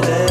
거래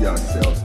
yourself.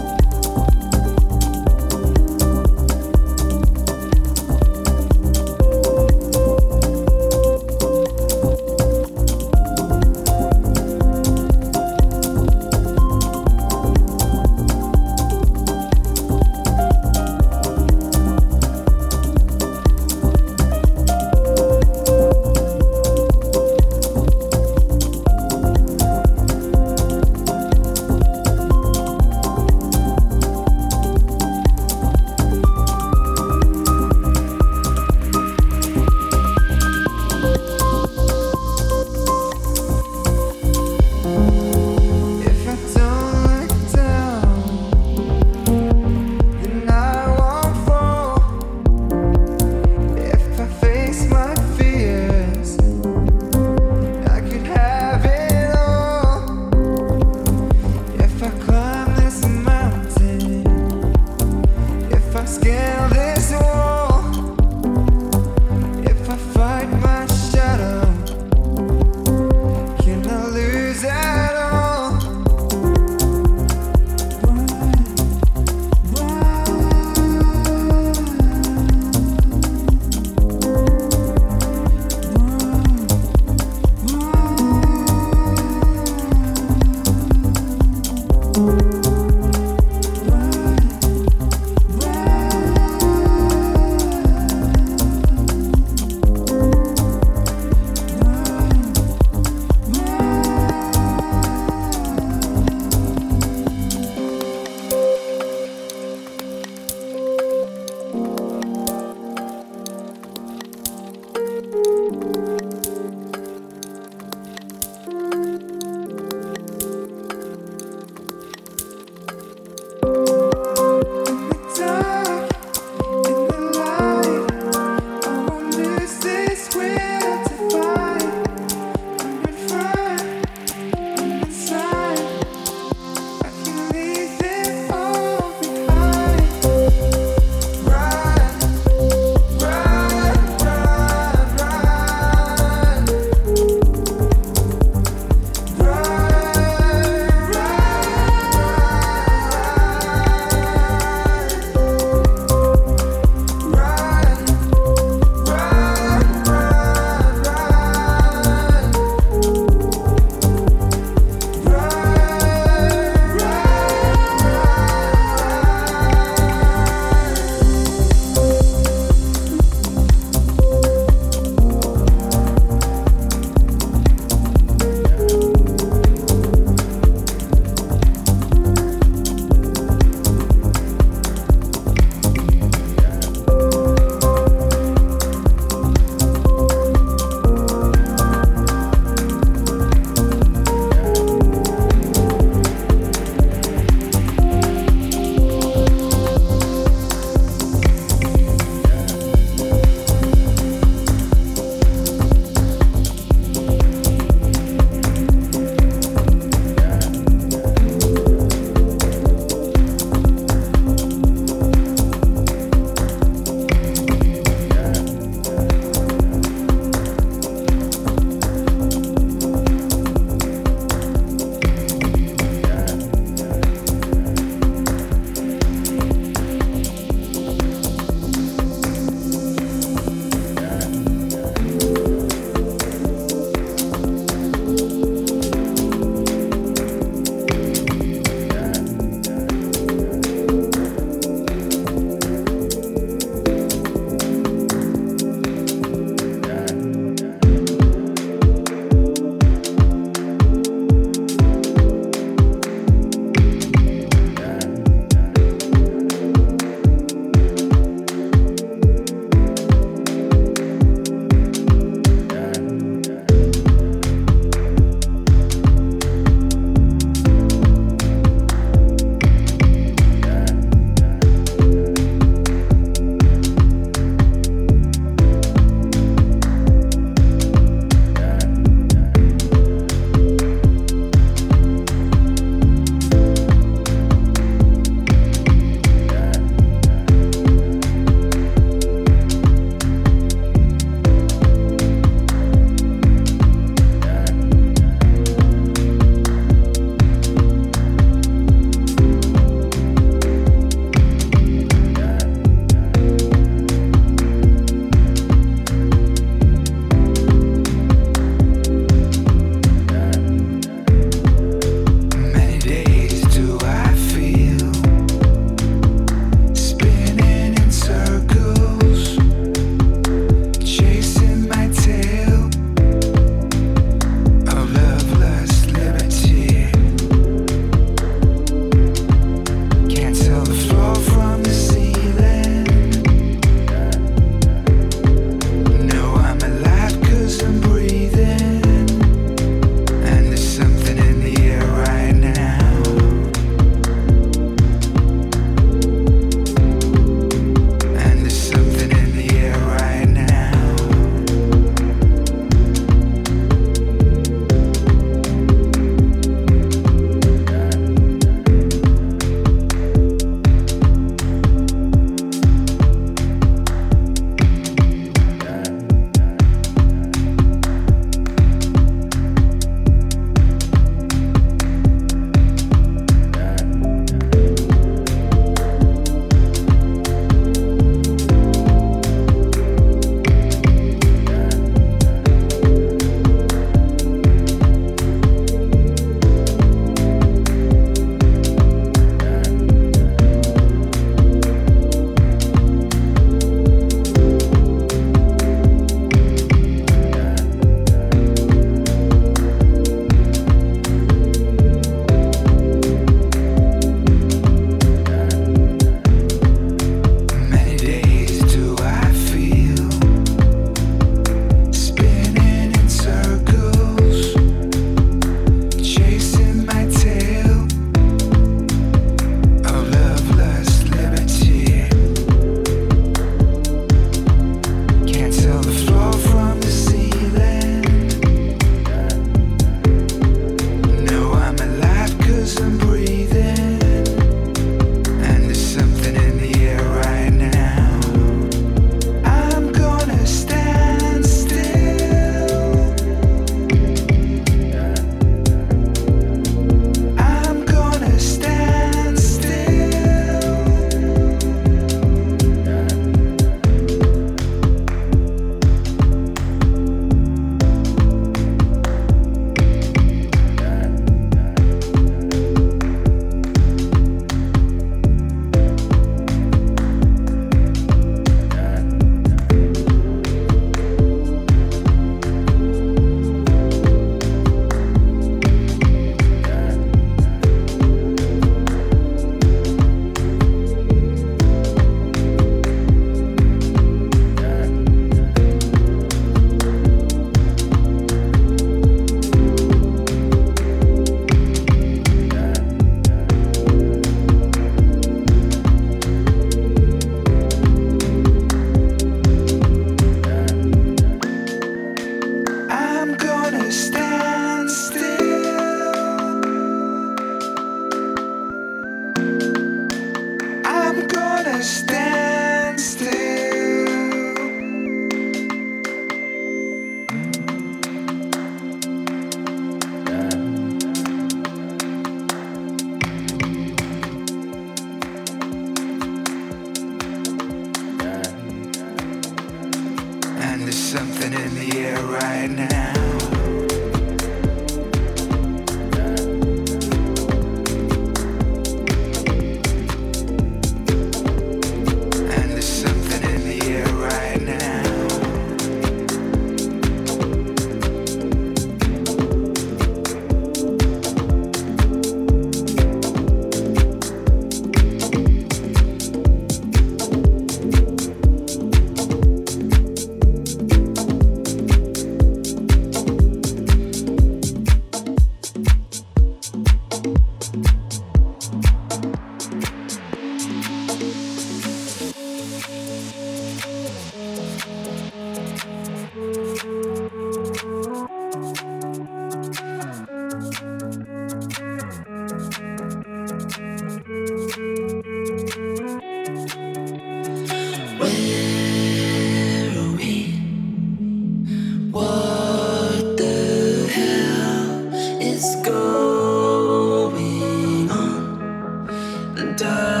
Moments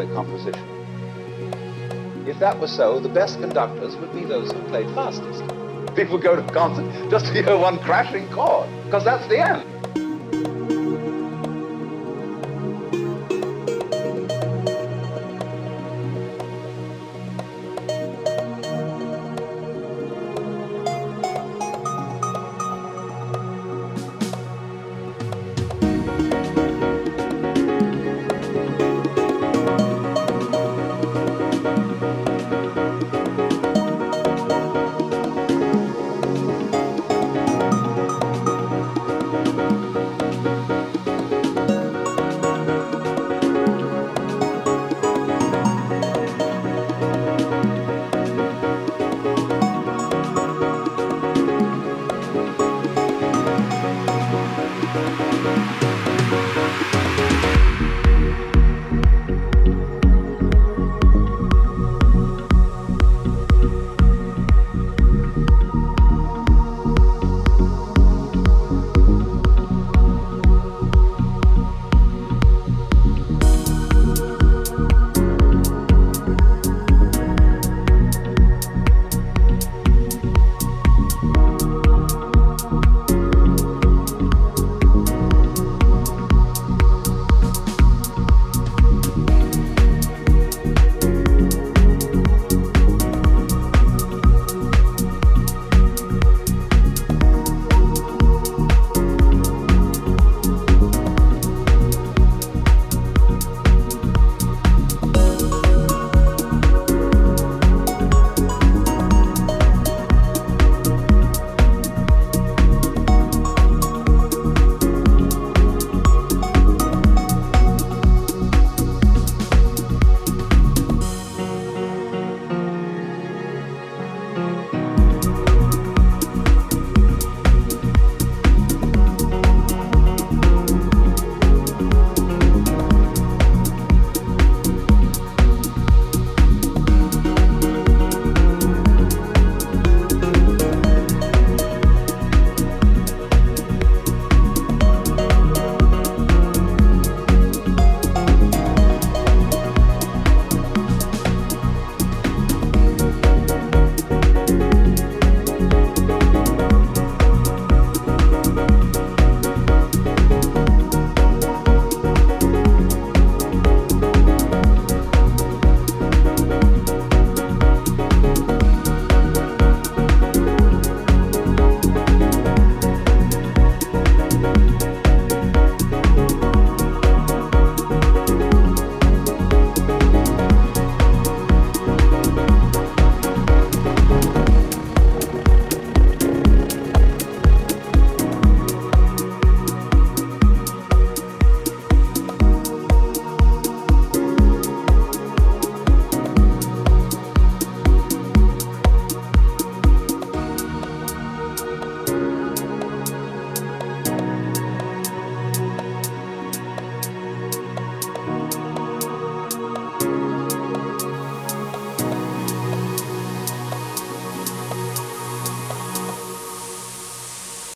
a composition. If that were so, the best conductors would be those who played fastest. People go to a concert just to hear one crashing chord, because that's the end.